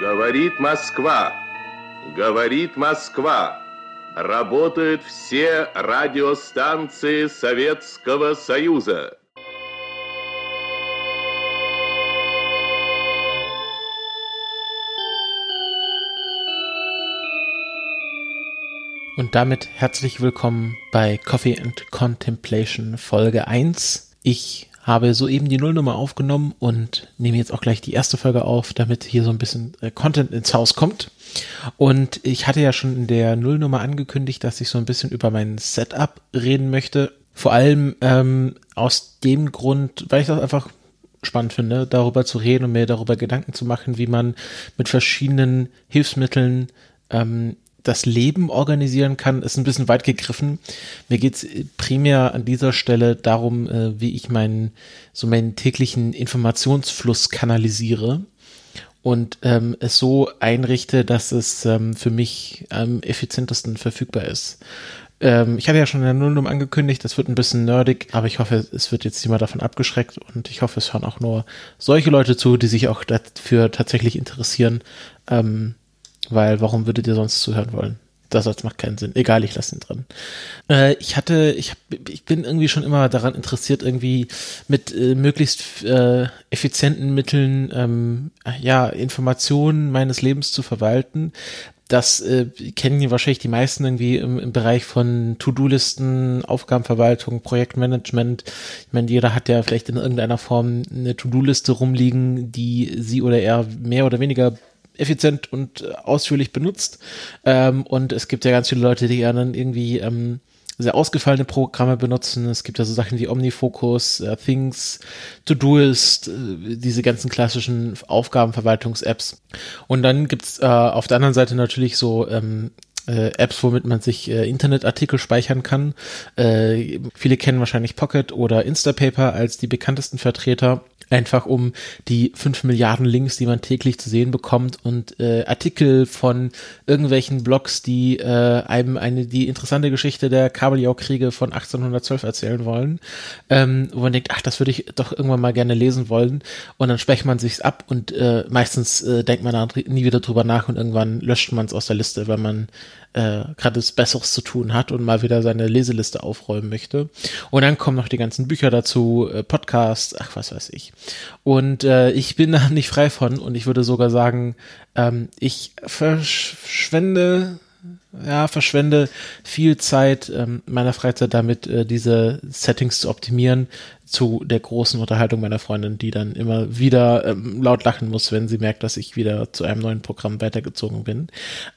Говорит Москва. Говорит Москва. Работают все радиостанции Советского Союза. Und damit herzlich willkommen bei Coffee and Contemplation Folge 1. Ich habe soeben die Nullnummer aufgenommen und nehme jetzt auch gleich die erste Folge auf, damit hier so ein bisschen äh, Content ins Haus kommt. Und ich hatte ja schon in der Nullnummer angekündigt, dass ich so ein bisschen über mein Setup reden möchte. Vor allem ähm, aus dem Grund, weil ich das einfach spannend finde, darüber zu reden und mir darüber Gedanken zu machen, wie man mit verschiedenen Hilfsmitteln ähm, das Leben organisieren kann, ist ein bisschen weit gegriffen. Mir geht's primär an dieser Stelle darum, äh, wie ich meinen, so meinen täglichen Informationsfluss kanalisiere und ähm, es so einrichte, dass es ähm, für mich am effizientesten verfügbar ist. Ähm, ich hatte ja schon in der Nullnum angekündigt, das wird ein bisschen nerdig, aber ich hoffe, es wird jetzt niemand davon abgeschreckt und ich hoffe, es hören auch nur solche Leute zu, die sich auch dafür tatsächlich interessieren. Ähm, weil warum würdet ihr sonst zuhören wollen? Das macht keinen Sinn. Egal, ich lasse ihn drin. Äh, ich hatte, ich, hab, ich bin irgendwie schon immer daran interessiert, irgendwie mit äh, möglichst äh, effizienten Mitteln ähm, ja Informationen meines Lebens zu verwalten. Das äh, kennen wahrscheinlich die meisten irgendwie im, im Bereich von To-Do-Listen, Aufgabenverwaltung, Projektmanagement. Ich meine, jeder hat ja vielleicht in irgendeiner Form eine To-Do-Liste rumliegen, die sie oder er mehr oder weniger effizient und äh, ausführlich benutzt. Ähm, und es gibt ja ganz viele Leute, die dann irgendwie ähm, sehr ausgefallene Programme benutzen. Es gibt ja so Sachen wie Omnifocus, uh, Things, Todoist, uh, diese ganzen klassischen Aufgabenverwaltungs-Apps. Und dann gibt's uh, auf der anderen Seite natürlich so ähm, Apps, womit man sich äh, Internetartikel speichern kann. Äh, viele kennen wahrscheinlich Pocket oder Instapaper als die bekanntesten Vertreter einfach um die fünf Milliarden Links, die man täglich zu sehen bekommt und äh, Artikel von irgendwelchen Blogs, die äh, einem eine die interessante Geschichte der Kabeljau-Kriege von 1812 erzählen wollen, ähm, wo man denkt, ach, das würde ich doch irgendwann mal gerne lesen wollen und dann spricht man sich's ab und äh, meistens äh, denkt man da nie wieder drüber nach und irgendwann löscht man es aus der Liste, weil man äh, gerade Besseres zu tun hat und mal wieder seine Leseliste aufräumen möchte. Und dann kommen noch die ganzen Bücher dazu, äh, Podcasts, ach was weiß ich. Und äh, ich bin da nicht frei von und ich würde sogar sagen, ähm, ich verschwende ja, verschwende viel Zeit ähm, meiner Freizeit damit, äh, diese Settings zu optimieren, zu der großen Unterhaltung meiner Freundin, die dann immer wieder ähm, laut lachen muss, wenn sie merkt, dass ich wieder zu einem neuen Programm weitergezogen bin.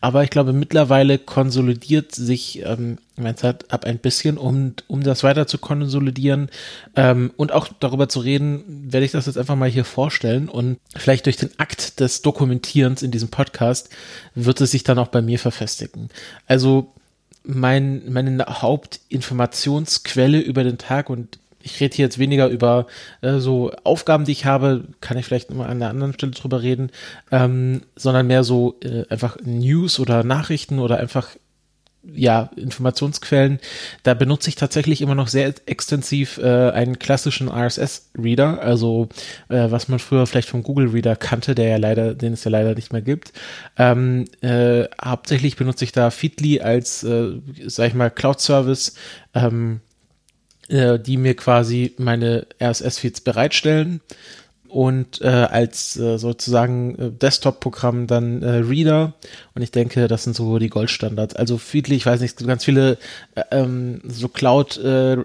Aber ich glaube, mittlerweile konsolidiert sich ähm, mein Setup ein bisschen, um, um das weiter zu konsolidieren ähm, und auch darüber zu reden, werde ich das jetzt einfach mal hier vorstellen und vielleicht durch den Akt des Dokumentierens in diesem Podcast wird es sich dann auch bei mir verfestigen. Also mein, meine Hauptinformationsquelle über den Tag und ich rede hier jetzt weniger über äh, so Aufgaben, die ich habe, kann ich vielleicht mal an der anderen Stelle drüber reden, ähm, sondern mehr so äh, einfach News oder Nachrichten oder einfach ja, Informationsquellen, da benutze ich tatsächlich immer noch sehr extensiv äh, einen klassischen RSS-Reader, also äh, was man früher vielleicht vom Google-Reader kannte, der ja leider, den es ja leider nicht mehr gibt. Ähm, äh, hauptsächlich benutze ich da Feedly als, äh, sag ich mal, Cloud-Service, ähm, äh, die mir quasi meine RSS-Feeds bereitstellen und äh, als äh, sozusagen äh, Desktop-Programm dann äh, Reader und ich denke, das sind so die Goldstandards. Also Feedly, ich weiß nicht, ganz viele äh, ähm, so Cloud äh,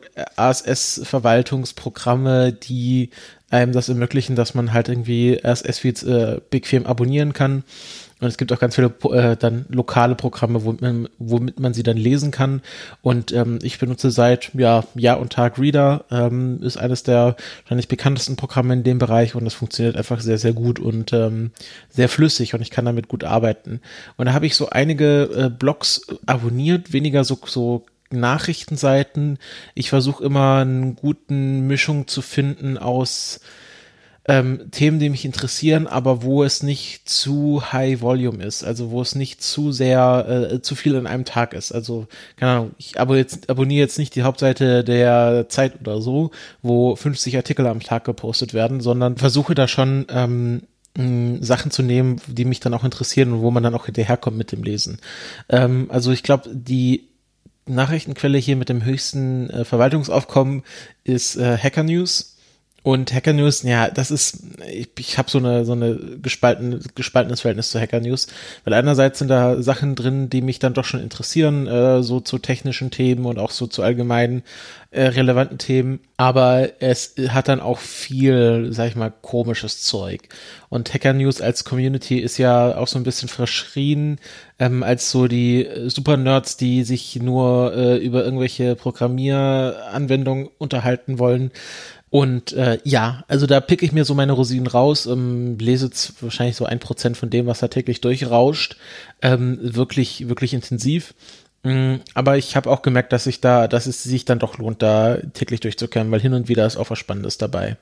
die einem das ermöglichen, dass man halt irgendwie RSS-Feeds äh, bequem abonnieren kann und es gibt auch ganz viele äh, dann lokale Programme, womit man, womit man sie dann lesen kann. Und ähm, ich benutze seit ja, Jahr und Tag Reader, ähm, ist eines der wahrscheinlich bekanntesten Programme in dem Bereich und das funktioniert einfach sehr, sehr gut und ähm, sehr flüssig und ich kann damit gut arbeiten. Und da habe ich so einige äh, Blogs abonniert, weniger so, so Nachrichtenseiten. Ich versuche immer eine guten Mischung zu finden aus ähm, Themen, die mich interessieren, aber wo es nicht zu high volume ist, also wo es nicht zu sehr, äh, zu viel an einem Tag ist. Also, keine Ahnung, ich abo jetzt, abonniere jetzt nicht die Hauptseite der Zeit oder so, wo 50 Artikel am Tag gepostet werden, sondern versuche da schon ähm, Sachen zu nehmen, die mich dann auch interessieren und wo man dann auch hinterherkommt mit dem Lesen. Ähm, also ich glaube, die Nachrichtenquelle hier mit dem höchsten äh, Verwaltungsaufkommen ist äh, Hacker News und Hacker News, ja, das ist, ich, ich habe so eine so eine gespalten, gespaltenes Verhältnis zu Hacker News, weil einerseits sind da Sachen drin, die mich dann doch schon interessieren, äh, so zu technischen Themen und auch so zu allgemeinen äh, relevanten Themen, aber es hat dann auch viel, sag ich mal, komisches Zeug. Und Hacker News als Community ist ja auch so ein bisschen verschrien ähm, als so die Super Nerds, die sich nur äh, über irgendwelche Programmieranwendungen unterhalten wollen. Und äh, ja, also da pick ich mir so meine Rosinen raus, ähm, lese jetzt wahrscheinlich so ein Prozent von dem, was da täglich durchrauscht, ähm, wirklich, wirklich intensiv. Ähm, aber ich habe auch gemerkt, dass ich da, dass es sich dann doch lohnt, da täglich durchzukämmen, weil hin und wieder ist auch was Spannendes dabei.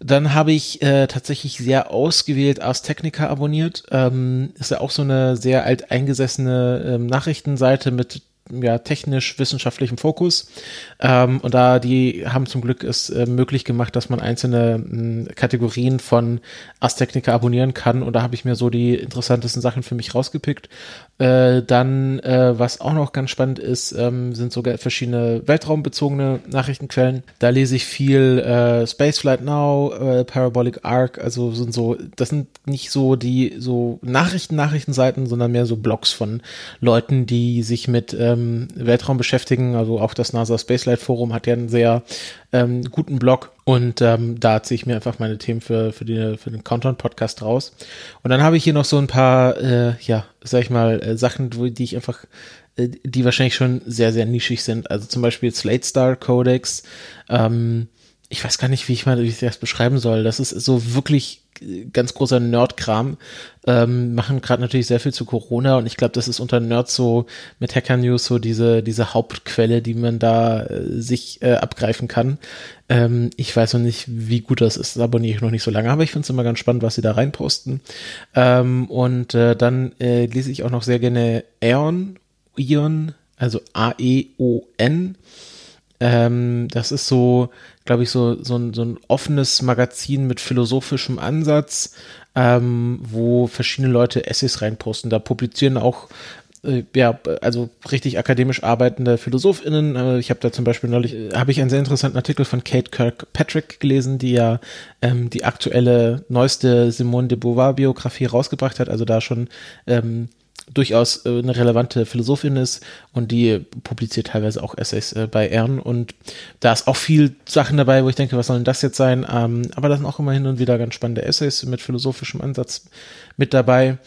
Dann habe ich äh, tatsächlich sehr ausgewählt Ars Technica abonniert. Ähm, ist ja auch so eine sehr alteingesessene ähm, Nachrichtenseite mit ja, technisch-wissenschaftlichem Fokus. Ähm, und da die haben zum Glück es äh, möglich gemacht, dass man einzelne mh, hm, Kategorien von Astechnica abonnieren kann. Und da habe ich mir so die interessantesten Sachen für mich rausgepickt. Äh, dann, äh, was auch noch ganz spannend ist, ähm, sind sogar verschiedene weltraumbezogene Nachrichtenquellen. Da lese ich viel äh, Spaceflight Now, äh, Parabolic Arc, also sind so, das sind nicht so die so Nachrichten-Nachrichtenseiten, sondern mehr so Blogs von Leuten, die sich mit ähm, Weltraum beschäftigen. Also auch das NASA Spacelight Forum hat ja einen sehr ähm, guten Blog und ähm, da ziehe ich mir einfach meine Themen für, für, die, für den Countdown-Podcast raus. Und dann habe ich hier noch so ein paar, äh, ja, sag ich mal, äh, Sachen, die ich einfach, äh, die wahrscheinlich schon sehr, sehr nischig sind. Also zum Beispiel Slate Star Codex. Ähm, ich weiß gar nicht, wie ich mal wie ich das beschreiben soll. Das ist so wirklich ganz großer Nerd-Kram. Ähm, machen gerade natürlich sehr viel zu Corona und ich glaube, das ist unter Nerds so mit Hacker News so diese, diese Hauptquelle, die man da äh, sich äh, abgreifen kann. Ähm, ich weiß noch nicht, wie gut das ist, das abonniere ich noch nicht so lange, aber ich finde es immer ganz spannend, was sie da reinposten. Ähm, und äh, dann äh, lese ich auch noch sehr gerne Aeon, Ion, also A-E-O-N. Ähm, das ist so, glaube ich, so, so, ein, so ein offenes Magazin mit philosophischem Ansatz, ähm, wo verschiedene Leute Essays reinposten. Da publizieren auch äh, ja, also richtig akademisch arbeitende PhilosophInnen. Äh, ich habe da zum Beispiel neulich, äh, habe ich einen sehr interessanten Artikel von Kate Kirkpatrick gelesen, die ja ähm, die aktuelle, neueste Simone de Beauvoir-Biografie rausgebracht hat, also da schon ähm, durchaus äh, eine relevante Philosophin ist und die publiziert teilweise auch Essays äh, bei Ehren und da ist auch viel Sachen dabei, wo ich denke, was soll denn das jetzt sein? Ähm, aber da sind auch immer hin und wieder ganz spannende Essays mit philosophischem Ansatz mit dabei.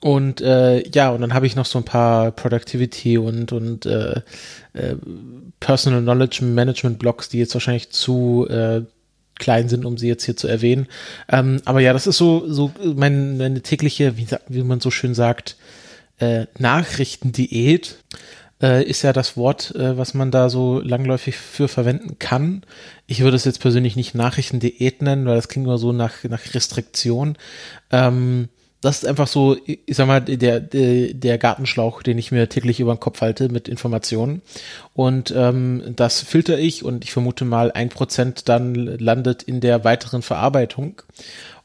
Und äh, ja, und dann habe ich noch so ein paar Productivity und, und äh, äh, Personal Knowledge Management Blogs, die jetzt wahrscheinlich zu äh, klein sind, um sie jetzt hier zu erwähnen. Ähm, aber ja, das ist so, so meine, meine tägliche, wie, wie man so schön sagt, äh, Nachrichtendiät äh, ist ja das Wort, äh, was man da so langläufig für verwenden kann. Ich würde es jetzt persönlich nicht Nachrichtendiät nennen, weil das klingt immer so nach, nach Restriktion. Ähm, das ist einfach so, ich sag mal, der, der, der Gartenschlauch, den ich mir täglich über den Kopf halte mit Informationen. Und ähm, das filter ich und ich vermute mal, ein Prozent dann landet in der weiteren Verarbeitung.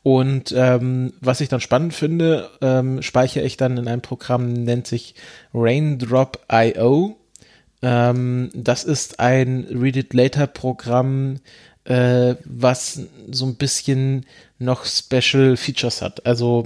Und ähm, was ich dann spannend finde, ähm, speichere ich dann in einem Programm, nennt sich Raindrop.io. Ähm, das ist ein Read It Later Programm, äh, was so ein bisschen noch Special Features hat. Also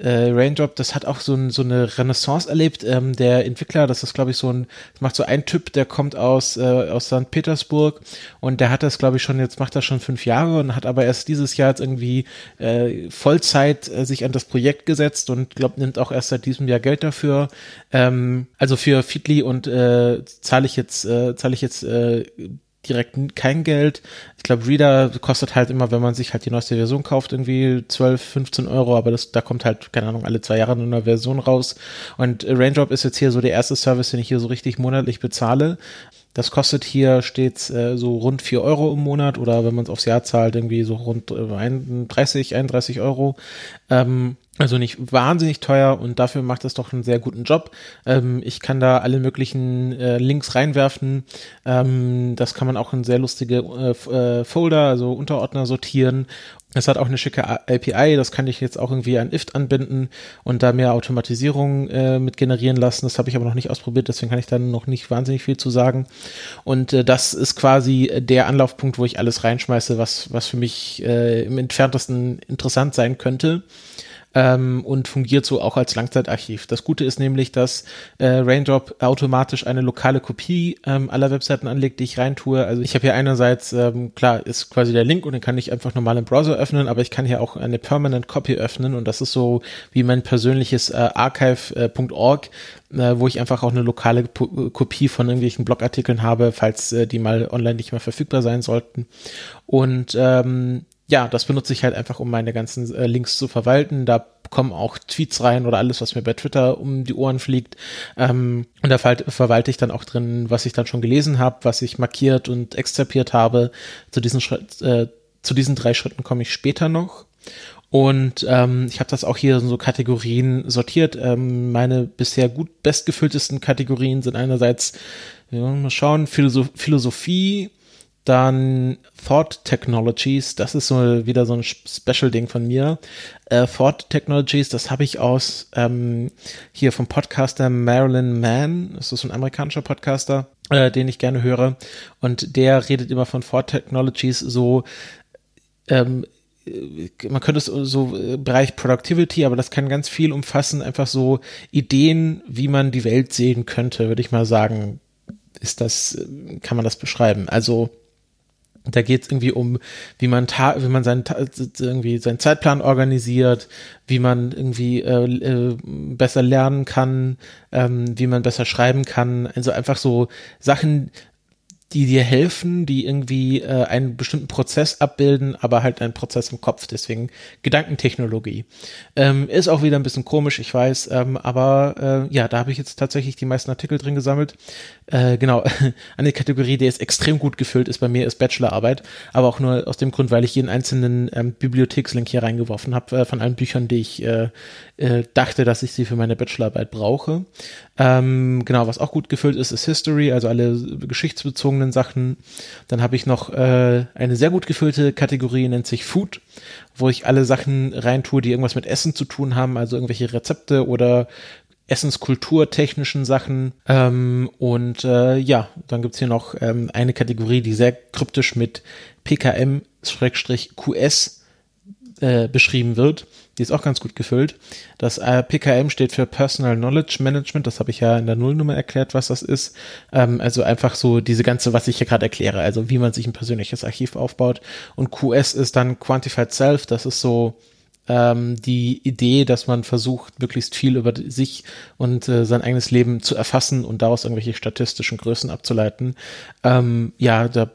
äh, Raindrop, das hat auch so, ein, so eine Renaissance erlebt. Ähm, der Entwickler, das ist glaube ich so ein, macht so ein Typ, der kommt aus, äh, aus St. Petersburg und der hat das glaube ich schon, jetzt macht das schon fünf Jahre und hat aber erst dieses Jahr jetzt irgendwie äh, Vollzeit äh, sich an das Projekt gesetzt und glaube nimmt auch erst seit diesem Jahr Geld dafür. Ähm, also für Feedly und äh, zahle ich jetzt, äh, zahle ich jetzt äh, direkt kein Geld. Ich glaube, Reader kostet halt immer, wenn man sich halt die neueste Version kauft, irgendwie 12, 15 Euro, aber das, da kommt halt, keine Ahnung, alle zwei Jahre eine neue Version raus. Und Raindrop ist jetzt hier so der erste Service, den ich hier so richtig monatlich bezahle. Das kostet hier stets äh, so rund vier Euro im Monat oder wenn man es aufs Jahr zahlt, irgendwie so rund äh, 31, 31 Euro. Ähm, Also nicht wahnsinnig teuer und dafür macht es doch einen sehr guten Job. Ähm, ich kann da alle möglichen äh, Links reinwerfen. Ähm, das kann man auch in sehr lustige äh, äh Folder, also Unterordner sortieren es hat auch eine schicke API, das kann ich jetzt auch irgendwie an IFT anbinden und da mehr Automatisierung äh, mit generieren lassen. Das habe ich aber noch nicht ausprobiert, deswegen kann ich da noch nicht wahnsinnig viel zu sagen. Und äh, das ist quasi der Anlaufpunkt, wo ich alles reinschmeiße, was, was für mich äh, im entferntesten interessant sein könnte ähm, und fungiert so auch als Langzeitarchiv. Das Gute ist nämlich, dass äh, Raindrop automatisch eine lokale Kopie ähm, aller Webseiten anlegt, die ich reintue. Also ich habe hier einerseits, ähm, klar, ist quasi der Link und den kann ich einfach normal im Browser öffnen, aber ich kann hier auch eine Permanent Copy öffnen und das ist so wie mein persönliches äh, archive.org, äh, wo ich einfach auch eine lokale P Kopie von irgendwelchen Blogartikeln habe, falls äh, die mal online nicht mehr verfügbar sein sollten. Und ähm, ja, das benutze ich halt einfach, um meine ganzen äh, Links zu verwalten. Da kommen auch Tweets rein oder alles, was mir bei Twitter um die Ohren fliegt. Ähm, und da ver verwalte ich dann auch drin, was ich dann schon gelesen habe, was ich markiert und exzerpiert habe. Zu diesen, Schritt, äh, zu diesen drei Schritten komme ich später noch. Und ähm, ich habe das auch hier in so Kategorien sortiert. Ähm, meine bisher gut bestgefülltesten Kategorien sind einerseits, ja, mal schauen, Philosoph Philosophie, dann Thought Technologies, das ist so wieder so ein Special-Ding von mir. Äh, Thought Technologies, das habe ich aus ähm, hier vom Podcaster Marilyn Mann, das ist so ein amerikanischer Podcaster, äh, den ich gerne höre. Und der redet immer von Thought Technologies so, ähm, äh, man könnte es so äh, Bereich Productivity, aber das kann ganz viel umfassen, einfach so Ideen, wie man die Welt sehen könnte, würde ich mal sagen, ist das, äh, kann man das beschreiben. Also da geht es irgendwie um, wie man wie man seinen irgendwie seinen Zeitplan organisiert, wie man irgendwie äh, äh, besser lernen kann, ähm, wie man besser schreiben kann. Also einfach so Sachen, die dir helfen, die irgendwie äh, einen bestimmten Prozess abbilden, aber halt einen Prozess im Kopf. Deswegen Gedankentechnologie. Ähm, ist auch wieder ein bisschen komisch, ich weiß, ähm, aber äh, ja, da habe ich jetzt tatsächlich die meisten Artikel drin gesammelt. Äh, genau, eine Kategorie, die ist extrem gut gefüllt ist bei mir, ist Bachelorarbeit, aber auch nur aus dem Grund, weil ich jeden einzelnen ähm, Bibliothekslink hier reingeworfen habe äh, von allen Büchern, die ich äh, äh, dachte, dass ich sie für meine Bachelorarbeit brauche. Ähm, genau, was auch gut gefüllt ist, ist History, also alle geschichtsbezogenen Sachen. Dann habe ich noch äh, eine sehr gut gefüllte Kategorie, nennt sich Food, wo ich alle Sachen reintue, die irgendwas mit Essen zu tun haben, also irgendwelche Rezepte oder Essenskulturtechnischen Sachen. Ähm, und äh, ja, dann gibt's hier noch ähm, eine Kategorie, die sehr kryptisch mit PKM-QS äh, beschrieben wird. Die ist auch ganz gut gefüllt. Das äh, PKM steht für Personal Knowledge Management. Das habe ich ja in der Nullnummer erklärt, was das ist. Ähm, also einfach so diese ganze, was ich hier gerade erkläre. Also wie man sich ein persönliches Archiv aufbaut. Und QS ist dann Quantified Self. Das ist so ähm, die Idee, dass man versucht, möglichst viel über sich und äh, sein eigenes Leben zu erfassen und daraus irgendwelche statistischen Größen abzuleiten. Ähm, ja, da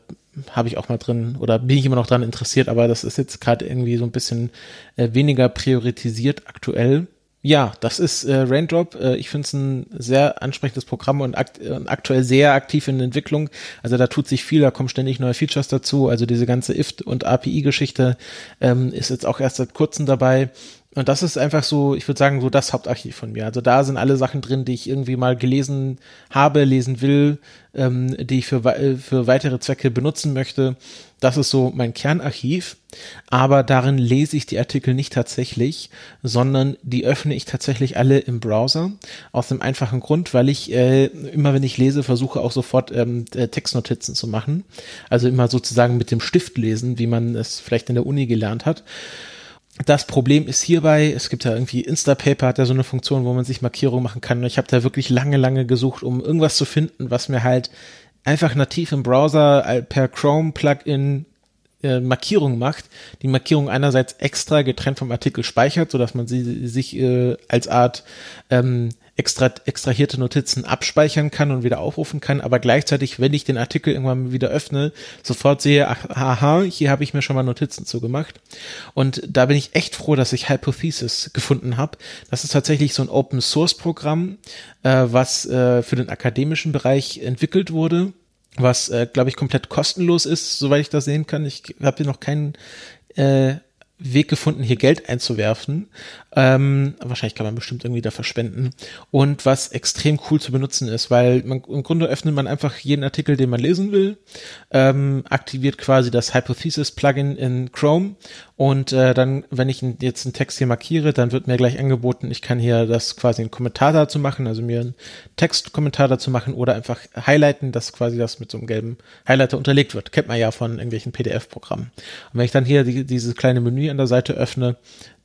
habe ich auch mal drin oder bin ich immer noch dran interessiert, aber das ist jetzt gerade irgendwie so ein bisschen äh, weniger priorisiert aktuell. Ja, das ist äh, Raindrop. Äh, ich finde es ein sehr ansprechendes Programm und akt äh, aktuell sehr aktiv in Entwicklung. Also da tut sich viel, da kommen ständig neue Features dazu. Also diese ganze IFT und API-Geschichte ähm, ist jetzt auch erst seit kurzem dabei. Und das ist einfach so, ich würde sagen, so das Hauptarchiv von mir. Also da sind alle Sachen drin, die ich irgendwie mal gelesen habe, lesen will, ähm, die ich für, für weitere Zwecke benutzen möchte. Das ist so mein Kernarchiv. Aber darin lese ich die Artikel nicht tatsächlich, sondern die öffne ich tatsächlich alle im Browser. Aus dem einfachen Grund, weil ich äh, immer, wenn ich lese, versuche auch sofort ähm, äh, Textnotizen zu machen. Also immer sozusagen mit dem Stift lesen, wie man es vielleicht in der Uni gelernt hat. Das Problem ist hierbei, es gibt ja irgendwie Instapaper hat ja so eine Funktion, wo man sich Markierungen machen kann. Und ich habe da wirklich lange, lange gesucht, um irgendwas zu finden, was mir halt einfach nativ im Browser per Chrome Plugin äh, Markierung macht, die Markierung einerseits extra getrennt vom Artikel speichert, so dass man sie sich äh, als Art ähm, extra, extrahierte Notizen abspeichern kann und wieder aufrufen kann, aber gleichzeitig, wenn ich den Artikel irgendwann wieder öffne, sofort sehe, ach, aha, hier habe ich mir schon mal Notizen zugemacht. Und da bin ich echt froh, dass ich Hypothesis gefunden habe. Das ist tatsächlich so ein Open Source Programm, äh, was äh, für den akademischen Bereich entwickelt wurde was, äh, glaube ich, komplett kostenlos ist, soweit ich das sehen kann. Ich habe hier noch keinen äh, Weg gefunden, hier Geld einzuwerfen. Ähm, wahrscheinlich kann man bestimmt irgendwie da verspenden. Und was extrem cool zu benutzen ist, weil man, im Grunde öffnet man einfach jeden Artikel, den man lesen will, ähm, aktiviert quasi das Hypothesis-Plugin in Chrome und äh, dann, wenn ich jetzt einen Text hier markiere, dann wird mir gleich angeboten, ich kann hier das quasi einen Kommentar dazu machen, also mir einen Textkommentar dazu machen oder einfach highlighten, dass quasi das mit so einem gelben Highlighter unterlegt wird. Kennt man ja von irgendwelchen PDF-Programmen. Und wenn ich dann hier die, dieses kleine Menü an der Seite öffne,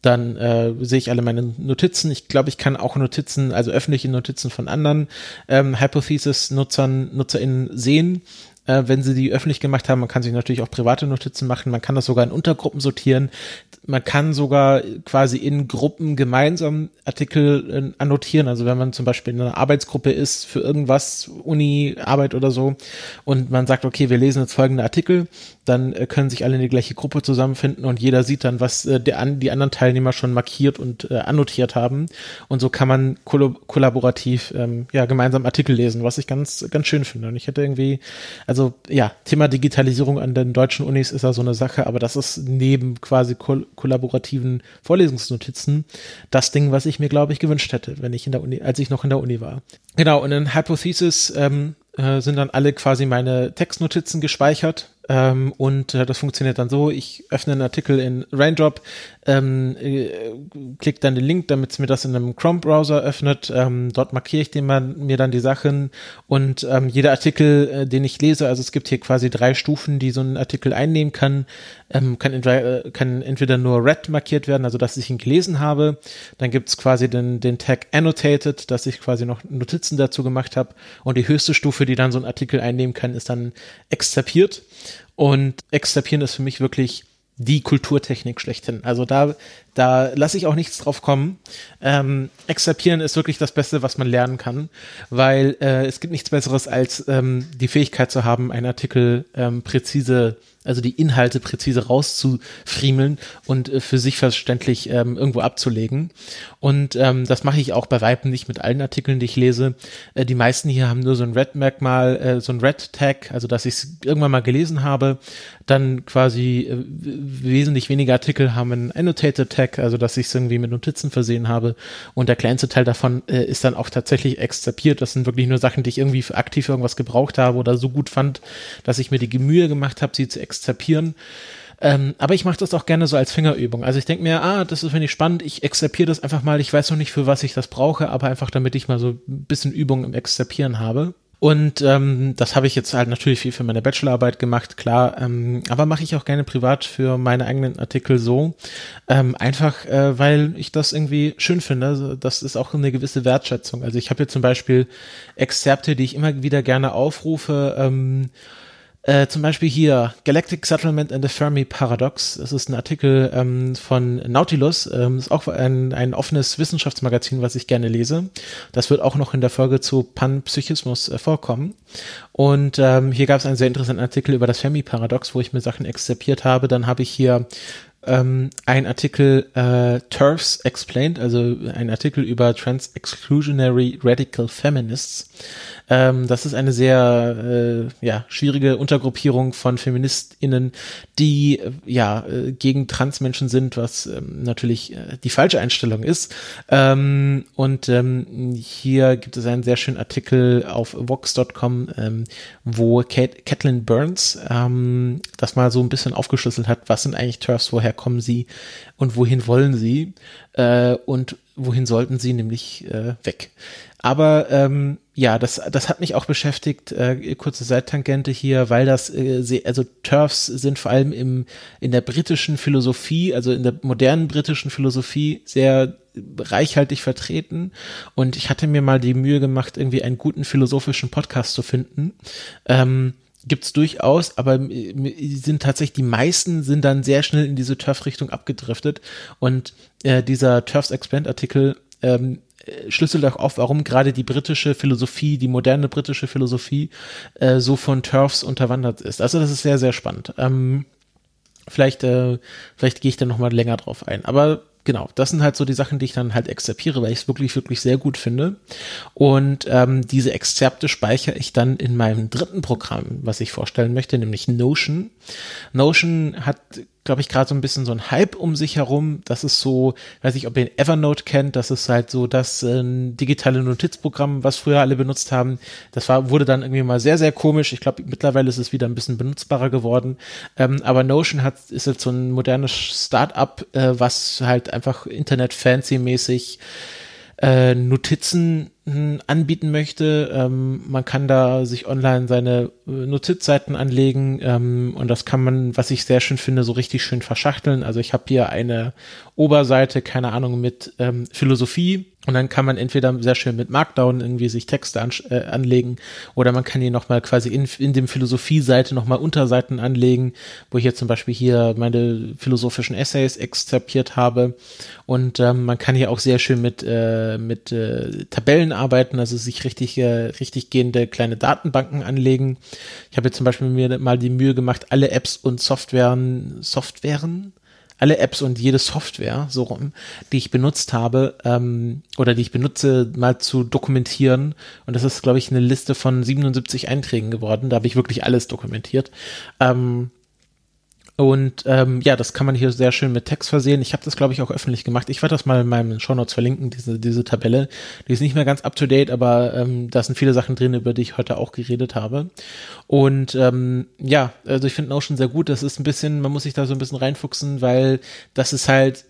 dann äh, sehe ich alle meine Notizen. Ich glaube, ich kann auch Notizen, also öffentliche Notizen von anderen ähm, Hypothesis-Nutzern, NutzerInnen sehen äh, wenn sie die öffentlich gemacht haben. Man kann sich natürlich auch private Notizen machen. Man kann das sogar in Untergruppen sortieren. Man kann sogar quasi in Gruppen gemeinsam Artikel äh, annotieren. Also wenn man zum Beispiel in einer Arbeitsgruppe ist für irgendwas, Uni, Arbeit oder so, und man sagt, okay, wir lesen jetzt folgende Artikel, dann äh, können sich alle in die gleiche Gruppe zusammenfinden und jeder sieht dann, was äh, der, an, die anderen Teilnehmer schon markiert und äh, annotiert haben. Und so kann man kollaborativ ähm, ja gemeinsam Artikel lesen, was ich ganz ganz schön finde. Und ich hätte irgendwie, also ja, Thema Digitalisierung an den deutschen Unis ist ja so eine Sache, aber das ist neben quasi kol kollaborativen Vorlesungsnotizen das Ding, was ich mir glaube ich gewünscht hätte, wenn ich in der Uni, als ich noch in der Uni war. Genau. Und in Hypothesis ähm, äh, sind dann alle quasi meine Textnotizen gespeichert ähm, und äh, das funktioniert dann so, ich öffne einen Artikel in Raindrop, ähm, äh, klicke dann den Link, damit es mir das in einem Chrome-Browser öffnet. Ähm, dort markiere ich den mir dann die Sachen. Und ähm, jeder Artikel, äh, den ich lese, also es gibt hier quasi drei Stufen, die so ein Artikel einnehmen kann, ähm, kann, entweder, äh, kann entweder nur red markiert werden, also dass ich ihn gelesen habe. Dann gibt's quasi den, den Tag annotated, dass ich quasi noch Notizen dazu gemacht habe. Und die höchste Stufe, die dann so ein Artikel einnehmen kann, ist dann exzerpiert. Und extrapieren ist für mich wirklich die Kulturtechnik schlechthin. Also da, da lasse ich auch nichts drauf kommen. Ähm, extrapieren ist wirklich das Beste, was man lernen kann, weil äh, es gibt nichts Besseres, als ähm, die Fähigkeit zu haben, einen Artikel ähm, präzise also die Inhalte präzise rauszufriemeln und äh, für sich verständlich ähm, irgendwo abzulegen. Und ähm, das mache ich auch bei Weitem nicht mit allen Artikeln, die ich lese. Äh, die meisten hier haben nur so ein Red-Merkmal, äh, so ein Red-Tag, also dass ich es irgendwann mal gelesen habe. Dann quasi äh, wesentlich weniger Artikel haben einen Annotated-Tag, also dass ich es irgendwie mit Notizen versehen habe. Und der kleinste Teil davon äh, ist dann auch tatsächlich exzerpiert. Das sind wirklich nur Sachen, die ich irgendwie aktiv irgendwas gebraucht habe oder so gut fand, dass ich mir die Mühe gemacht habe, sie zu exzerpieren. Ähm, aber ich mache das auch gerne so als Fingerübung. Also ich denke mir, ah, das ist, finde ich spannend, ich exzerpiere das einfach mal. Ich weiß noch nicht, für was ich das brauche, aber einfach damit ich mal so ein bisschen Übung im Exzerpieren habe. Und ähm, das habe ich jetzt halt natürlich viel für meine Bachelorarbeit gemacht, klar. Ähm, aber mache ich auch gerne privat für meine eigenen Artikel so. Ähm, einfach, äh, weil ich das irgendwie schön finde. Also das ist auch eine gewisse Wertschätzung. Also ich habe hier zum Beispiel Exzerpte, die ich immer wieder gerne aufrufe. Ähm, äh, zum Beispiel hier Galactic Settlement and the Fermi Paradox. Das ist ein Artikel ähm, von Nautilus. Ähm, ist auch ein, ein offenes Wissenschaftsmagazin, was ich gerne lese. Das wird auch noch in der Folge zu Panpsychismus äh, vorkommen. Und ähm, hier gab es einen sehr interessanten Artikel über das Fermi Paradox, wo ich mir Sachen exzipiert habe. Dann habe ich hier ähm, ein Artikel äh, TERFs Explained, also ein Artikel über Trans-Exclusionary Radical Feminists. Ähm, das ist eine sehr äh, ja, schwierige Untergruppierung von FeministInnen, die äh, ja äh, gegen Transmenschen sind, was ähm, natürlich äh, die falsche Einstellung ist. Ähm, und ähm, hier gibt es einen sehr schönen Artikel auf Vox.com, ähm, wo Kate, Burns ähm, das mal so ein bisschen aufgeschlüsselt hat, was sind eigentlich TERFs, woher kommen sie und wohin wollen sie äh, und wohin sollten sie nämlich äh, weg. Aber ähm, ja, das, das hat mich auch beschäftigt, äh, kurze Seittangente hier, weil das, äh, also TERFs sind vor allem im, in der britischen Philosophie, also in der modernen britischen Philosophie sehr reichhaltig vertreten und ich hatte mir mal die Mühe gemacht, irgendwie einen guten philosophischen Podcast zu finden. Ähm, gibt's durchaus, aber sind tatsächlich die meisten sind dann sehr schnell in diese Turf-Richtung abgedriftet und äh, dieser Turfs Expand Artikel ähm, schlüsselt auch auf, warum gerade die britische Philosophie, die moderne britische Philosophie äh, so von Turfs unterwandert ist. Also das ist sehr, sehr spannend. Ähm, vielleicht, äh, vielleicht gehe ich da nochmal länger drauf ein. Aber genau, das sind halt so die Sachen, die ich dann halt exzerpiere, weil ich es wirklich, wirklich sehr gut finde. Und ähm, diese Exzerpte speichere ich dann in meinem dritten Programm, was ich vorstellen möchte, nämlich Notion. Notion hat glaube ich, gerade so ein bisschen so ein Hype um sich herum. Das ist so, weiß ich, ob ihr Evernote kennt, das ist halt so das äh, digitale Notizprogramm, was früher alle benutzt haben. Das war, wurde dann irgendwie mal sehr, sehr komisch. Ich glaube, mittlerweile ist es wieder ein bisschen benutzbarer geworden. Ähm, aber Notion hat, ist jetzt so ein modernes Start-up, äh, was halt einfach Internet-Fancy-mäßig äh, Notizen anbieten möchte. Ähm, man kann da sich online seine äh, Notizseiten anlegen ähm, und das kann man, was ich sehr schön finde, so richtig schön verschachteln. Also ich habe hier eine Oberseite, keine Ahnung, mit ähm, Philosophie und dann kann man entweder sehr schön mit Markdown irgendwie sich Texte an, äh, anlegen oder man kann hier nochmal quasi in, in dem Philosophie-Seite nochmal Unterseiten anlegen, wo ich jetzt zum Beispiel hier meine philosophischen Essays exzerpiert habe. Und ähm, man kann hier auch sehr schön mit, äh, mit äh, Tabellen arbeiten, also sich richtig, äh, richtig gehende kleine Datenbanken anlegen. Ich habe jetzt zum Beispiel mir mal die Mühe gemacht, alle Apps und Softwaren, Softwaren, alle Apps und jede Software, so rum, die ich benutzt habe ähm, oder die ich benutze, mal zu dokumentieren. Und das ist, glaube ich, eine Liste von 77 Einträgen geworden. Da habe ich wirklich alles dokumentiert. Ähm, und ähm, ja, das kann man hier sehr schön mit Text versehen. Ich habe das, glaube ich, auch öffentlich gemacht. Ich werde das mal in meinen Shownotes verlinken, diese, diese Tabelle. Die ist nicht mehr ganz up-to-date, aber ähm, da sind viele Sachen drin, über die ich heute auch geredet habe. Und ähm, ja, also ich finde Notion sehr gut. Das ist ein bisschen, man muss sich da so ein bisschen reinfuchsen, weil das ist halt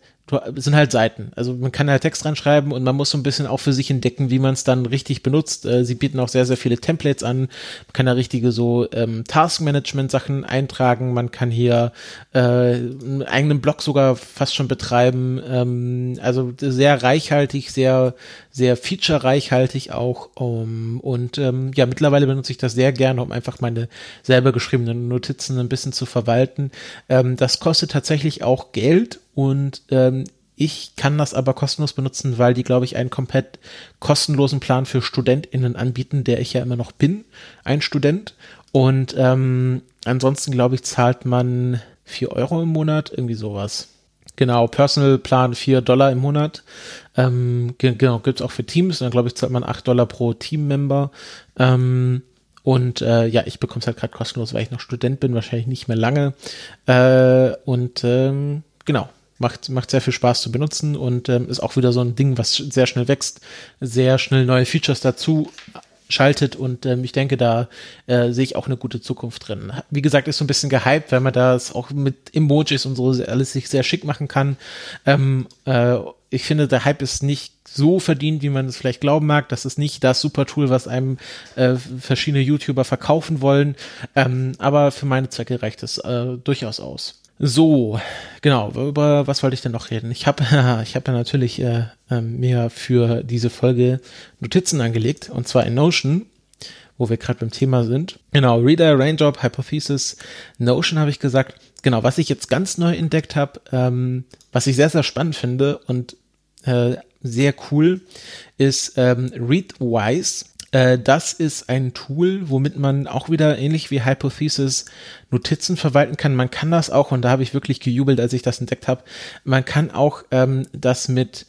sind halt Seiten. Also man kann halt Text dran schreiben und man muss so ein bisschen auch für sich entdecken, wie man es dann richtig benutzt. Äh, sie bieten auch sehr, sehr viele Templates an. Man kann da richtige so ähm, Task-Management-Sachen eintragen. Man kann hier äh, einen eigenen Blog sogar fast schon betreiben. Ähm, also sehr reichhaltig, sehr, sehr feature-reichhaltig auch. Um, und ähm, ja, mittlerweile benutze ich das sehr gerne, um einfach meine selber geschriebenen Notizen ein bisschen zu verwalten. Ähm, das kostet tatsächlich auch Geld und ähm, ich kann das aber kostenlos benutzen, weil die, glaube ich, einen komplett kostenlosen Plan für StudentInnen anbieten, der ich ja immer noch bin, ein Student. Und ähm, ansonsten, glaube ich, zahlt man vier Euro im Monat, irgendwie sowas. Genau, Personal Plan vier Dollar im Monat. Ähm, genau, gibt's auch für Teams. Dann, glaube ich, zahlt man acht Dollar pro Teammember. Ähm, und äh, ja, ich bekomme es halt gerade kostenlos, weil ich noch Student bin, wahrscheinlich nicht mehr lange. Äh, und ähm, genau, macht, macht sehr viel Spaß zu benutzen und ähm, ist auch wieder so ein Ding, was sehr schnell wächst, sehr schnell neue Features dazu schaltet und ähm, ich denke, da äh, sehe ich auch eine gute Zukunft drin. Wie gesagt, ist so ein bisschen gehypt, weil man das auch mit Emojis und so alles sich sehr schick machen kann. Ähm, äh, ich finde, der Hype ist nicht so verdient, wie man es vielleicht glauben mag. Das ist nicht das super Tool, was einem äh, verschiedene YouTuber verkaufen wollen. Ähm, aber für meine Zwecke reicht es äh, durchaus aus. So, genau, über was wollte ich denn noch reden? Ich habe ich hab ja natürlich äh, äh, mir für diese Folge Notizen angelegt, und zwar in Notion, wo wir gerade beim Thema sind. Genau, Reader, Raindrop, Hypothesis, Notion habe ich gesagt. Genau, was ich jetzt ganz neu entdeckt habe, ähm, was ich sehr, sehr spannend finde und äh, sehr cool, ist ähm, Readwise. Äh, das ist ein Tool, womit man auch wieder ähnlich wie Hypothesis Notizen verwalten kann. Man kann das auch, und da habe ich wirklich gejubelt, als ich das entdeckt habe, man kann auch ähm, das mit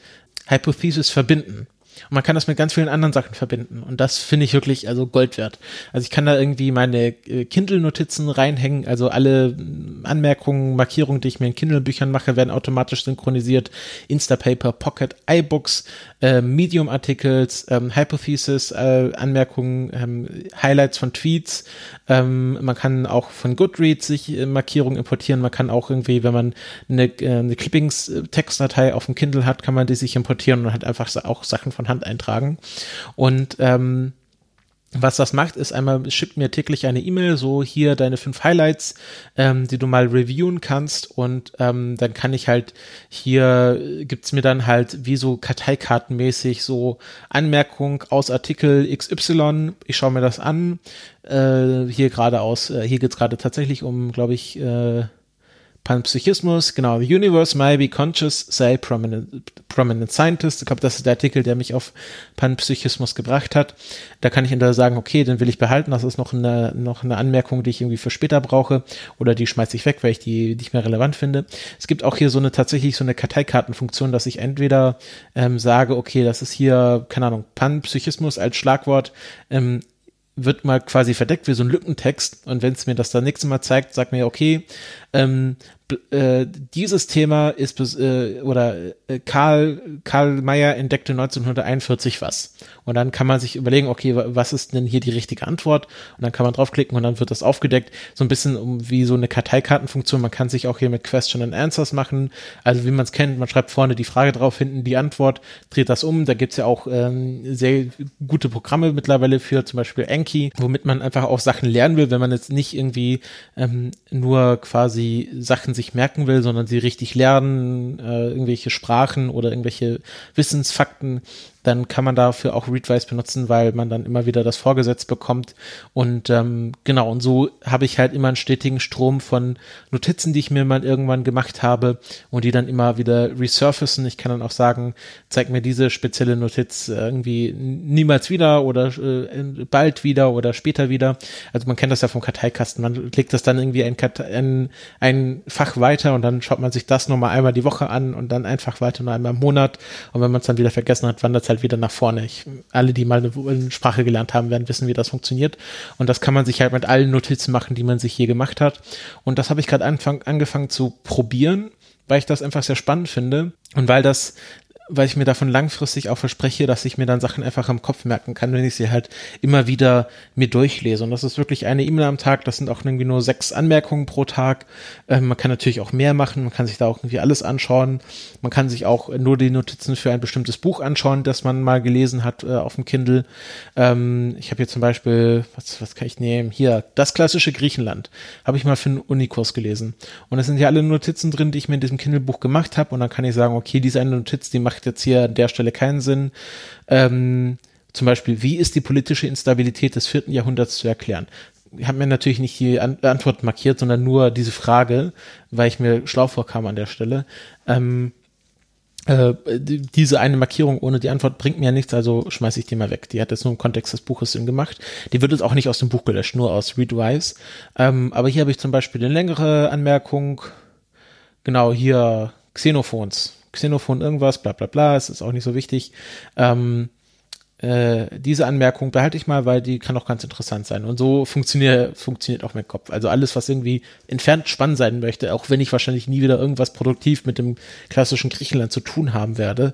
Hypothesis verbinden. Und man kann das mit ganz vielen anderen Sachen verbinden. Und das finde ich wirklich also Gold wert. Also ich kann da irgendwie meine äh, Kindle-Notizen reinhängen. Also alle mm, Anmerkungen, Markierungen, die ich mir in Kindle-Büchern mache, werden automatisch synchronisiert. Instapaper, Pocket, iBooks, äh, Medium-Artikels, ähm, Hypothesis, äh, Anmerkungen, ähm, Highlights von Tweets. Ähm, man kann auch von Goodreads sich äh, Markierungen importieren. Man kann auch irgendwie, wenn man eine, äh, eine Clippings-Textdatei auf dem Kindle hat, kann man die sich importieren und hat einfach auch Sachen von Hand eintragen. Und ähm, was das macht, ist einmal, schickt mir täglich eine E-Mail, so hier deine fünf Highlights, ähm, die du mal reviewen kannst. Und ähm, dann kann ich halt, hier gibt's mir dann halt wie so Karteikartenmäßig so Anmerkung aus Artikel XY, ich schaue mir das an, äh, hier gerade aus, äh, hier geht's gerade tatsächlich um, glaube ich, äh, Panpsychismus, genau, the universe may be conscious, say prominent, prominent scientist. Ich glaube, das ist der Artikel, der mich auf Panpsychismus gebracht hat. Da kann ich entweder sagen, okay, den will ich behalten, das ist noch eine, noch eine Anmerkung, die ich irgendwie für später brauche, oder die schmeiße ich weg, weil ich die nicht mehr relevant finde. Es gibt auch hier so eine tatsächlich so eine Karteikartenfunktion, dass ich entweder ähm, sage, okay, das ist hier, keine Ahnung, Panpsychismus als Schlagwort, ähm, wird mal quasi verdeckt wie so ein Lückentext und wenn es mir das dann nächste Mal zeigt, sagt mir, okay, ähm, äh, dieses Thema ist äh, oder äh, Karl Karl Mayer entdeckte 1941 was. Und dann kann man sich überlegen okay was ist denn hier die richtige Antwort? Und dann kann man draufklicken und dann wird das aufgedeckt. So ein bisschen um wie so eine Karteikartenfunktion. Man kann sich auch hier mit Question and Answers machen. Also wie man es kennt man schreibt vorne die Frage drauf hinten die Antwort dreht das um. Da gibt's ja auch ähm, sehr gute Programme mittlerweile für zum Beispiel Anki womit man einfach auch Sachen lernen will wenn man jetzt nicht irgendwie ähm, nur quasi Sachen sich merken will, sondern sie richtig lernen, äh, irgendwelche Sprachen oder irgendwelche Wissensfakten dann kann man dafür auch Readwise benutzen, weil man dann immer wieder das vorgesetzt bekommt. Und ähm, genau, und so habe ich halt immer einen stetigen Strom von Notizen, die ich mir mal irgendwann gemacht habe und die dann immer wieder resurfacen. Ich kann dann auch sagen, zeig mir diese spezielle Notiz irgendwie niemals wieder oder äh, bald wieder oder später wieder. Also man kennt das ja vom Karteikasten. Man legt das dann irgendwie ein, ein, ein Fach weiter und dann schaut man sich das nochmal einmal die Woche an und dann einfach weiter nur einmal im Monat. Und wenn man es dann wieder vergessen hat, wandert es halt halt wieder nach vorne. Ich, alle, die mal eine Sprache gelernt haben, werden wissen, wie das funktioniert. Und das kann man sich halt mit allen Notizen machen, die man sich hier gemacht hat. Und das habe ich gerade angefangen zu probieren, weil ich das einfach sehr spannend finde und weil das weil ich mir davon langfristig auch verspreche, dass ich mir dann Sachen einfach im Kopf merken kann, wenn ich sie halt immer wieder mir durchlese. Und das ist wirklich eine E-Mail am Tag, das sind auch irgendwie nur sechs Anmerkungen pro Tag. Ähm, man kann natürlich auch mehr machen, man kann sich da auch irgendwie alles anschauen. Man kann sich auch nur die Notizen für ein bestimmtes Buch anschauen, das man mal gelesen hat äh, auf dem Kindle. Ähm, ich habe hier zum Beispiel, was, was kann ich nehmen? Hier, das klassische Griechenland. Habe ich mal für einen Unikurs gelesen. Und es sind ja alle Notizen drin, die ich mir in diesem Kindle-Buch gemacht habe. Und dann kann ich sagen, okay, diese eine Notiz, die mache macht jetzt hier an der Stelle keinen Sinn. Ähm, zum Beispiel, wie ist die politische Instabilität des vierten Jahrhunderts zu erklären? Ich habe mir natürlich nicht die An Antwort markiert, sondern nur diese Frage, weil ich mir schlau vorkam an der Stelle. Ähm, äh, diese eine Markierung ohne die Antwort bringt mir nichts, also schmeiße ich die mal weg. Die hat jetzt nur im Kontext des Buches Sinn gemacht. Die wird jetzt auch nicht aus dem Buch gelöscht, nur aus Readwise. Ähm, aber hier habe ich zum Beispiel eine längere Anmerkung. Genau, hier Xenophons. Xenophon irgendwas, bla bla bla, es ist auch nicht so wichtig. Ähm, äh, diese Anmerkung behalte ich mal, weil die kann auch ganz interessant sein. Und so funktioniert, funktioniert auch mein Kopf. Also alles, was irgendwie entfernt spannend sein möchte, auch wenn ich wahrscheinlich nie wieder irgendwas produktiv mit dem klassischen Griechenland zu tun haben werde,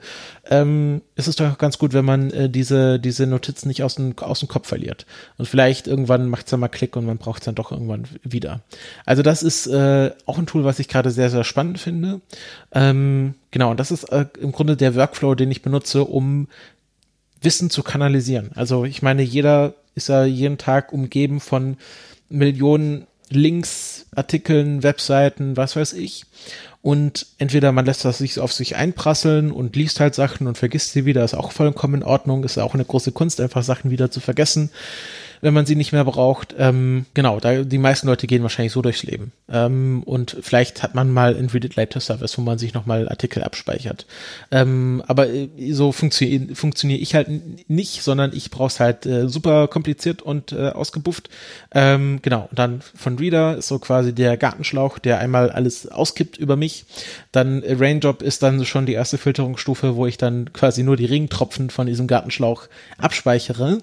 ähm, ist es doch ganz gut, wenn man äh, diese, diese Notizen nicht aus dem, aus dem Kopf verliert. Und vielleicht irgendwann macht es dann mal Klick und man braucht es dann doch irgendwann wieder. Also das ist äh, auch ein Tool, was ich gerade sehr, sehr spannend finde. Ähm, genau, und das ist äh, im Grunde der Workflow, den ich benutze, um Wissen zu kanalisieren. Also ich meine, jeder ist ja jeden Tag umgeben von Millionen Links, Artikeln, Webseiten, was weiß ich. Und entweder man lässt das sich auf sich einprasseln und liest halt Sachen und vergisst sie wieder, ist auch vollkommen in Ordnung, ist auch eine große Kunst, einfach Sachen wieder zu vergessen wenn man sie nicht mehr braucht. Ähm, genau, da die meisten Leute gehen wahrscheinlich so durchs Leben. Ähm, und vielleicht hat man mal ein Reddit Later Service, wo man sich nochmal Artikel abspeichert. Ähm, aber äh, so funktioniere funktionier ich halt nicht, sondern ich brauche es halt äh, super kompliziert und äh, ausgebufft. Ähm, genau, und dann von Reader ist so quasi der Gartenschlauch, der einmal alles auskippt über mich. Dann äh, Raindrop ist dann schon die erste Filterungsstufe, wo ich dann quasi nur die Regentropfen von diesem Gartenschlauch abspeichere.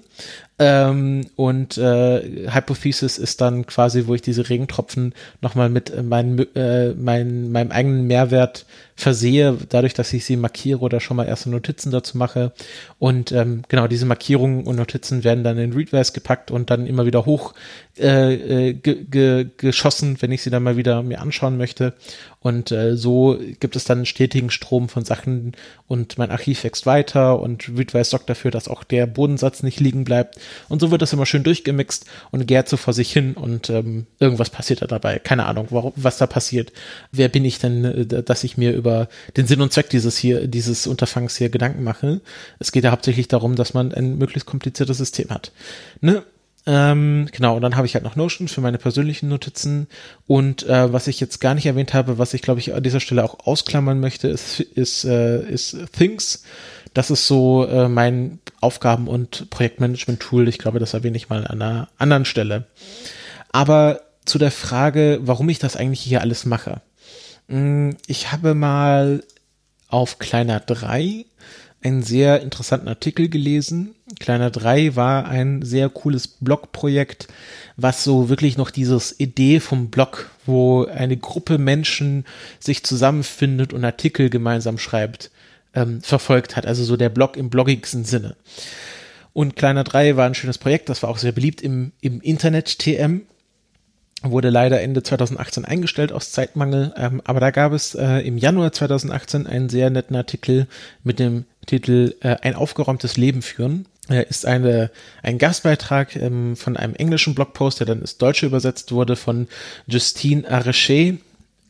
Ähm, und äh, Hypothesis ist dann quasi, wo ich diese Regentropfen nochmal mit äh, meinem, äh, mein, meinem eigenen Mehrwert versehe, dadurch, dass ich sie markiere oder schon mal erste Notizen dazu mache. Und ähm, genau, diese Markierungen und Notizen werden dann in Readwise gepackt und dann immer wieder hoch äh, äh, ge, ge, geschossen, wenn ich sie dann mal wieder mir anschauen möchte. Und äh, so gibt es dann einen stetigen Strom von Sachen und mein Archiv wächst weiter und Readwise sorgt dafür, dass auch der Bodensatz nicht liegen bleibt. Und so wird das immer schön durchgemixt und gärt so vor sich hin und ähm, irgendwas passiert da dabei. Keine Ahnung, warum, was da passiert. Wer bin ich denn, äh, dass ich mir über den Sinn und Zweck dieses hier, dieses Unterfangs hier Gedanken mache? Es geht ja hauptsächlich darum, dass man ein möglichst kompliziertes System hat. Ne? Ähm, genau, und dann habe ich halt noch Notion für meine persönlichen Notizen. Und äh, was ich jetzt gar nicht erwähnt habe, was ich glaube ich an dieser Stelle auch ausklammern möchte, ist, ist, äh, ist Things. Das ist so äh, mein Aufgaben- und Projektmanagement-Tool. Ich glaube, das erwähne ich mal an einer anderen Stelle. Aber zu der Frage, warum ich das eigentlich hier alles mache. Hm, ich habe mal auf kleiner 3 einen sehr interessanten Artikel gelesen. Kleiner 3 war ein sehr cooles Blogprojekt, was so wirklich noch dieses Idee vom Blog, wo eine Gruppe Menschen sich zusammenfindet und Artikel gemeinsam schreibt, ähm, verfolgt hat. Also so der Blog im bloggigsten Sinne. Und Kleiner 3 war ein schönes Projekt, das war auch sehr beliebt im, im Internet-TM wurde leider Ende 2018 eingestellt aus Zeitmangel, ähm, aber da gab es äh, im Januar 2018 einen sehr netten Artikel mit dem Titel äh, Ein aufgeräumtes Leben führen. Er ist eine, ein Gastbeitrag ähm, von einem englischen Blogpost, der dann ins Deutsche übersetzt wurde von Justine Arrechet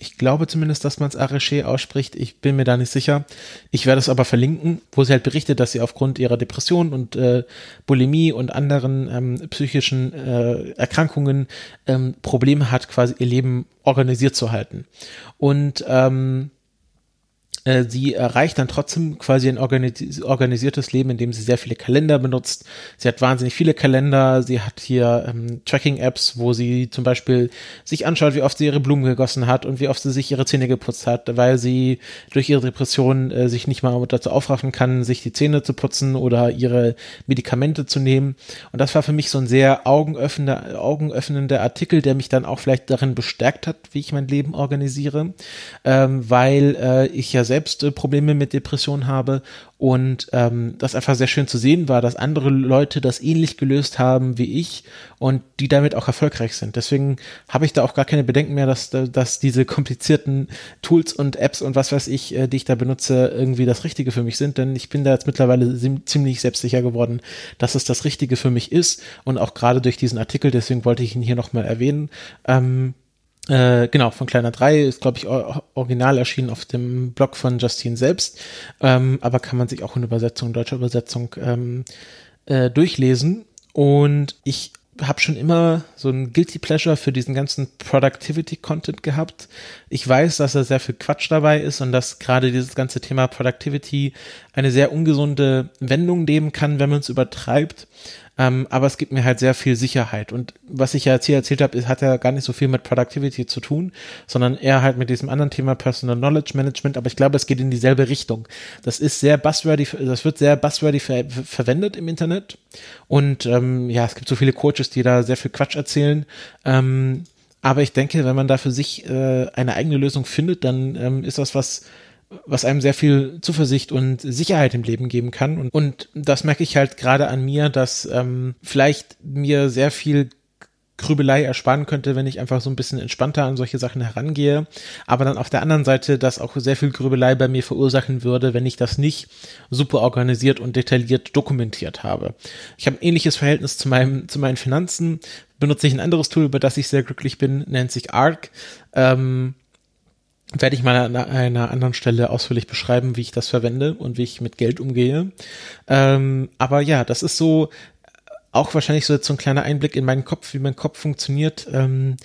ich glaube zumindest, dass man es Arraché ausspricht. Ich bin mir da nicht sicher. Ich werde es aber verlinken, wo sie halt berichtet, dass sie aufgrund ihrer Depression und äh, Bulimie und anderen ähm, psychischen äh, Erkrankungen ähm, Probleme hat, quasi ihr Leben organisiert zu halten. Und ähm, äh, sie erreicht dann trotzdem quasi ein organis organisiertes Leben, indem sie sehr viele Kalender benutzt. Sie hat wahnsinnig viele Kalender. Sie hat hier ähm, Tracking-Apps, wo sie zum Beispiel sich anschaut, wie oft sie ihre Blumen gegossen hat und wie oft sie sich ihre Zähne geputzt hat, weil sie durch ihre Depression äh, sich nicht mal dazu aufraffen kann, sich die Zähne zu putzen oder ihre Medikamente zu nehmen. Und das war für mich so ein sehr augenöffnender, augenöffnender Artikel, der mich dann auch vielleicht darin bestärkt hat, wie ich mein Leben organisiere, ähm, weil äh, ich ja selbst äh, Probleme mit Depressionen habe. Und ähm, das einfach sehr schön zu sehen war, dass andere Leute das ähnlich gelöst haben wie ich und die damit auch erfolgreich sind. Deswegen habe ich da auch gar keine Bedenken mehr, dass, dass diese komplizierten Tools und Apps und was weiß ich, äh, die ich da benutze, irgendwie das Richtige für mich sind, denn ich bin da jetzt mittlerweile ziemlich selbstsicher geworden, dass es das Richtige für mich ist. Und auch gerade durch diesen Artikel, deswegen wollte ich ihn hier nochmal erwähnen, ähm, äh, genau, von Kleiner 3 ist, glaube ich, original erschienen auf dem Blog von Justine selbst, ähm, aber kann man sich auch in Übersetzung, deutscher Übersetzung ähm, äh, durchlesen. Und ich habe schon immer so ein Guilty Pleasure für diesen ganzen Productivity-Content gehabt. Ich weiß, dass da sehr viel Quatsch dabei ist und dass gerade dieses ganze Thema Productivity eine sehr ungesunde Wendung nehmen kann, wenn man es übertreibt. Ähm, aber es gibt mir halt sehr viel Sicherheit. Und was ich ja jetzt hier erzählt habe, hat ja gar nicht so viel mit Productivity zu tun, sondern eher halt mit diesem anderen Thema Personal Knowledge Management. Aber ich glaube, es geht in dieselbe Richtung. Das ist sehr buzzwordy, das wird sehr buzzwordy ver verwendet im Internet. Und ähm, ja, es gibt so viele Coaches, die da sehr viel Quatsch erzählen. Ähm, aber ich denke, wenn man da für sich äh, eine eigene Lösung findet, dann ähm, ist das was, was einem sehr viel Zuversicht und Sicherheit im Leben geben kann. Und, und das merke ich halt gerade an mir, dass ähm, vielleicht mir sehr viel Grübelei ersparen könnte, wenn ich einfach so ein bisschen entspannter an solche Sachen herangehe. Aber dann auf der anderen Seite, dass auch sehr viel Grübelei bei mir verursachen würde, wenn ich das nicht super organisiert und detailliert dokumentiert habe. Ich habe ein ähnliches Verhältnis zu meinem, zu meinen Finanzen. Benutze ich ein anderes Tool, über das ich sehr glücklich bin, nennt sich Arc. Ähm, werde ich mal an einer anderen Stelle ausführlich beschreiben, wie ich das verwende und wie ich mit Geld umgehe. Ähm, aber ja, das ist so auch wahrscheinlich so jetzt so ein kleiner Einblick in meinen Kopf, wie mein Kopf funktioniert. Ähm,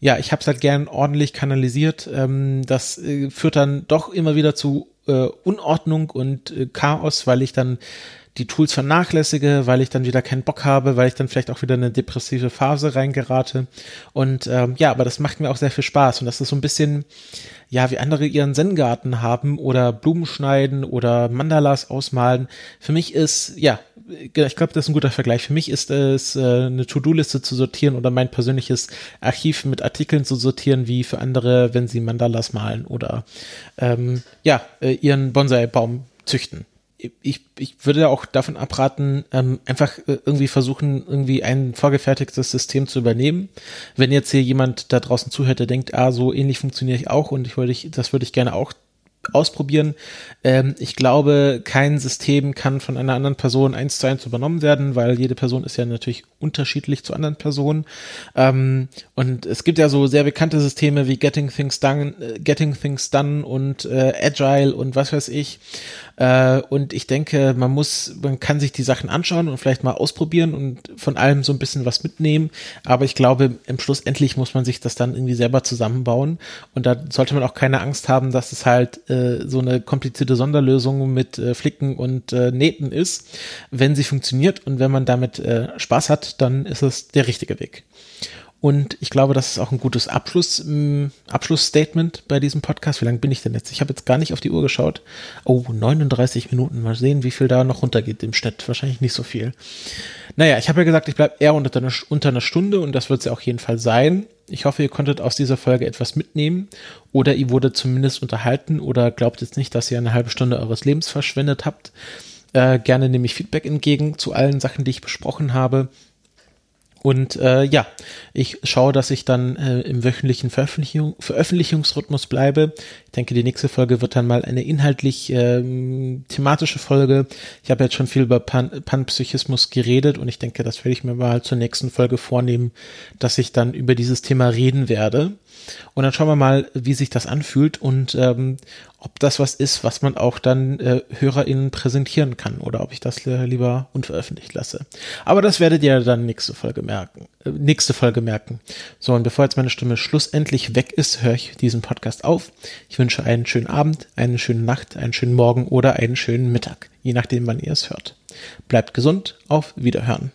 ja, ich habe es halt gern ordentlich kanalisiert. Ähm, das äh, führt dann doch immer wieder zu äh, Unordnung und äh, Chaos, weil ich dann die Tools vernachlässige, weil ich dann wieder keinen Bock habe, weil ich dann vielleicht auch wieder in eine depressive Phase reingerate. Und ähm, ja, aber das macht mir auch sehr viel Spaß. Und das ist so ein bisschen, ja, wie andere ihren Zen-Garten haben oder Blumen schneiden oder Mandalas ausmalen. Für mich ist, ja, ich glaube, das ist ein guter Vergleich. Für mich ist es, äh, eine To-Do-Liste zu sortieren oder mein persönliches Archiv mit Artikeln zu sortieren, wie für andere, wenn sie Mandalas malen oder ähm, ja, äh, ihren Bonsai-Baum züchten ich, ich würde auch davon abraten, ähm, einfach äh, irgendwie versuchen, irgendwie ein vorgefertigtes System zu übernehmen. Wenn jetzt hier jemand da draußen zuhört, der denkt, ah, so ähnlich funktioniere ich auch und ich würde ich, das würde ich gerne auch ausprobieren. Ähm, ich glaube, kein System kann von einer anderen Person eins zu eins übernommen werden, weil jede Person ist ja natürlich unterschiedlich zu anderen Personen. Ähm, und es gibt ja so sehr bekannte Systeme wie Getting Things Done, äh, Getting Things Done und äh, Agile und was weiß ich. Äh, und ich denke, man muss, man kann sich die Sachen anschauen und vielleicht mal ausprobieren und von allem so ein bisschen was mitnehmen. Aber ich glaube, im Schluss endlich muss man sich das dann irgendwie selber zusammenbauen. Und da sollte man auch keine Angst haben, dass es halt äh, so eine komplizierte Sonderlösung mit äh, Flicken und äh, Nähten ist. Wenn sie funktioniert und wenn man damit äh, Spaß hat, dann ist es der richtige Weg. Und ich glaube, das ist auch ein gutes Abschluss, ähm, Abschlussstatement bei diesem Podcast. Wie lange bin ich denn jetzt? Ich habe jetzt gar nicht auf die Uhr geschaut. Oh, 39 Minuten. Mal sehen, wie viel da noch runtergeht im Schnitt. Wahrscheinlich nicht so viel. Naja, ich habe ja gesagt, ich bleibe eher unter einer, unter einer Stunde und das wird es ja auch jeden Fall sein. Ich hoffe, ihr konntet aus dieser Folge etwas mitnehmen oder ihr wurde zumindest unterhalten oder glaubt jetzt nicht, dass ihr eine halbe Stunde eures Lebens verschwendet habt. Äh, gerne nehme ich Feedback entgegen zu allen Sachen, die ich besprochen habe. Und äh, ja, ich schaue, dass ich dann äh, im wöchentlichen Veröffentlichung, Veröffentlichungsrhythmus bleibe. Ich denke, die nächste Folge wird dann mal eine inhaltlich ähm, thematische Folge. Ich habe jetzt schon viel über Pan Panpsychismus geredet und ich denke, das werde ich mir mal zur nächsten Folge vornehmen, dass ich dann über dieses Thema reden werde. Und dann schauen wir mal, wie sich das anfühlt und ähm, ob das was ist, was man auch dann äh, HörerInnen präsentieren kann oder ob ich das äh, lieber unveröffentlicht lasse. Aber das werdet ihr dann nächste Folge merken. Äh, nächste Folge merken. So, und bevor jetzt meine Stimme schlussendlich weg ist, höre ich diesen Podcast auf. Ich wünsche einen schönen Abend, eine schöne Nacht, einen schönen Morgen oder einen schönen Mittag, je nachdem, wann ihr es hört. Bleibt gesund, auf Wiederhören.